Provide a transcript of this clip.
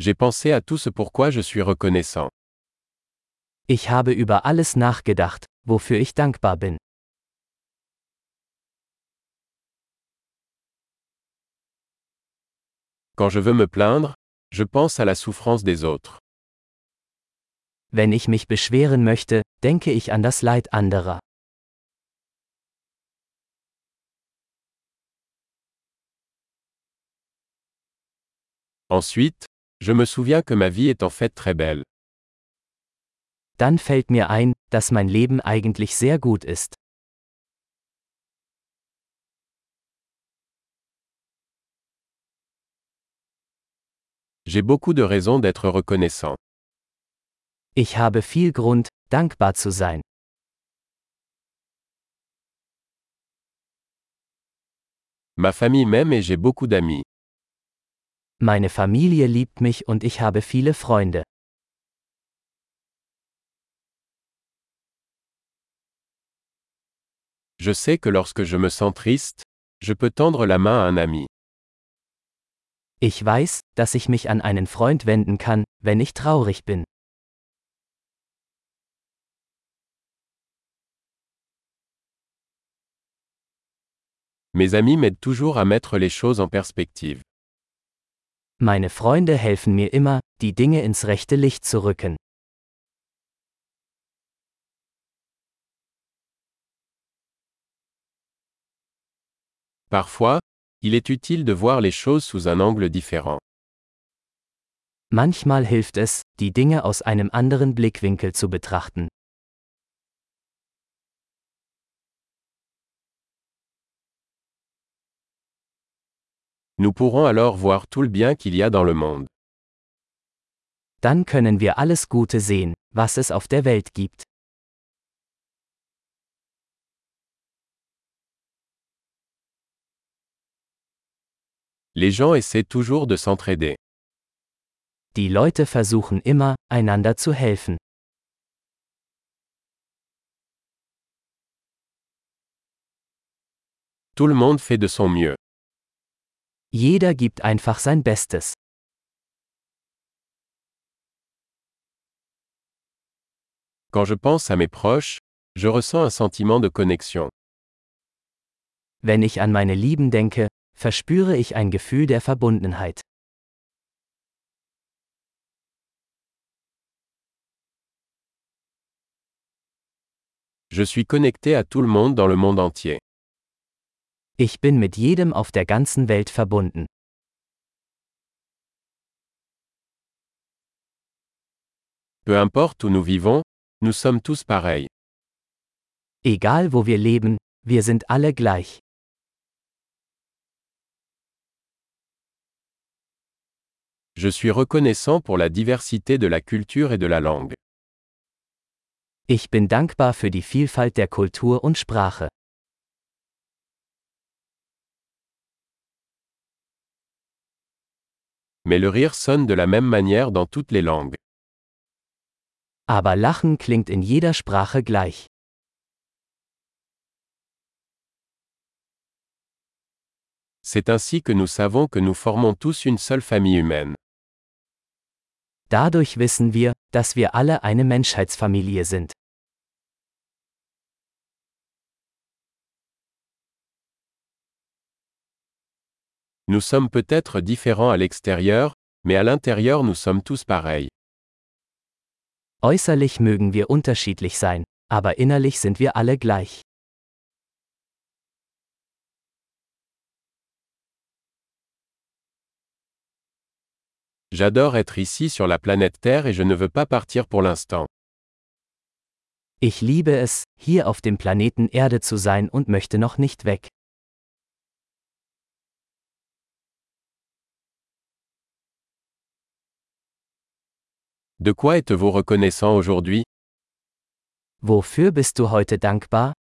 J'ai pensé à tout ce pourquoi je suis reconnaissant. Ich habe über alles nachgedacht, wofür ich dankbar bin. Quand je veux me plaindre, je pense à la souffrance des autres. Wenn ich mich beschweren möchte, denke ich an das Leid anderer. Ensuite, je me souviens que ma vie est en fait très belle. Dann fällt mir ein, dass mein Leben eigentlich sehr gut ist. J'ai beaucoup de raisons d'être reconnaissant. Ich habe viel Grund, dankbar zu sein. Ma famille m'aime et j'ai beaucoup d'amis. Meine Familie liebt mich und ich habe viele Freunde. Je sais que lorsque je me sens triste, je peux tendre la main à un ami. Ich weiß, dass ich mich an einen Freund wenden kann, wenn ich traurig bin. Mes amis m'aident toujours à mettre les choses en perspective. Meine Freunde helfen mir immer, die Dinge ins rechte Licht zu rücken. Parfois, il est utile de voir les choses sous un angle différent. Manchmal hilft es, die Dinge aus einem anderen Blickwinkel zu betrachten. Nous pourrons alors voir tout le bien qu'il y a dans le monde. Dann können wir alles Gute sehen, was es auf der Welt gibt. Les gens essaient toujours de s'entraider. Die Leute versuchen immer, einander zu helfen. Tout le monde fait de son mieux. Jeder gibt einfach sein Bestes. Quand je pense à mes proches, je ressens un sentiment de connexion. Wenn ich an meine Lieben denke, verspüre ich ein Gefühl der Verbundenheit. Je suis connecté à tout le monde dans le monde entier. Ich bin mit jedem auf der ganzen Welt verbunden. Peu importe où nous vivons, nous sommes tous pareils. Egal wo wir leben, wir sind alle gleich. Je suis reconnaissant pour la diversité de la culture et de la langue. Ich bin dankbar für die Vielfalt der Kultur und Sprache. Mais le rire sonne de la même manière dans toutes les langues. Aber Lachen klingt in jeder Sprache gleich. C'est ainsi que nous savons que nous formons tous une seule famille humaine. Dadurch wissen wir, dass wir alle eine Menschheitsfamilie sind. Nous sommes peut-être différents à l'extérieur, mais à l'intérieur nous sommes tous pareils. Äußerlich mögen wir unterschiedlich sein, aber innerlich sind wir alle gleich. J'adore être ici sur la planète Terre et je ne veux pas partir pour l'instant. Ich liebe es, hier auf dem Planeten Erde zu sein und möchte noch nicht weg. De quoi êtes-vous reconnaissant aujourd'hui? Wofür bist du heute dankbar?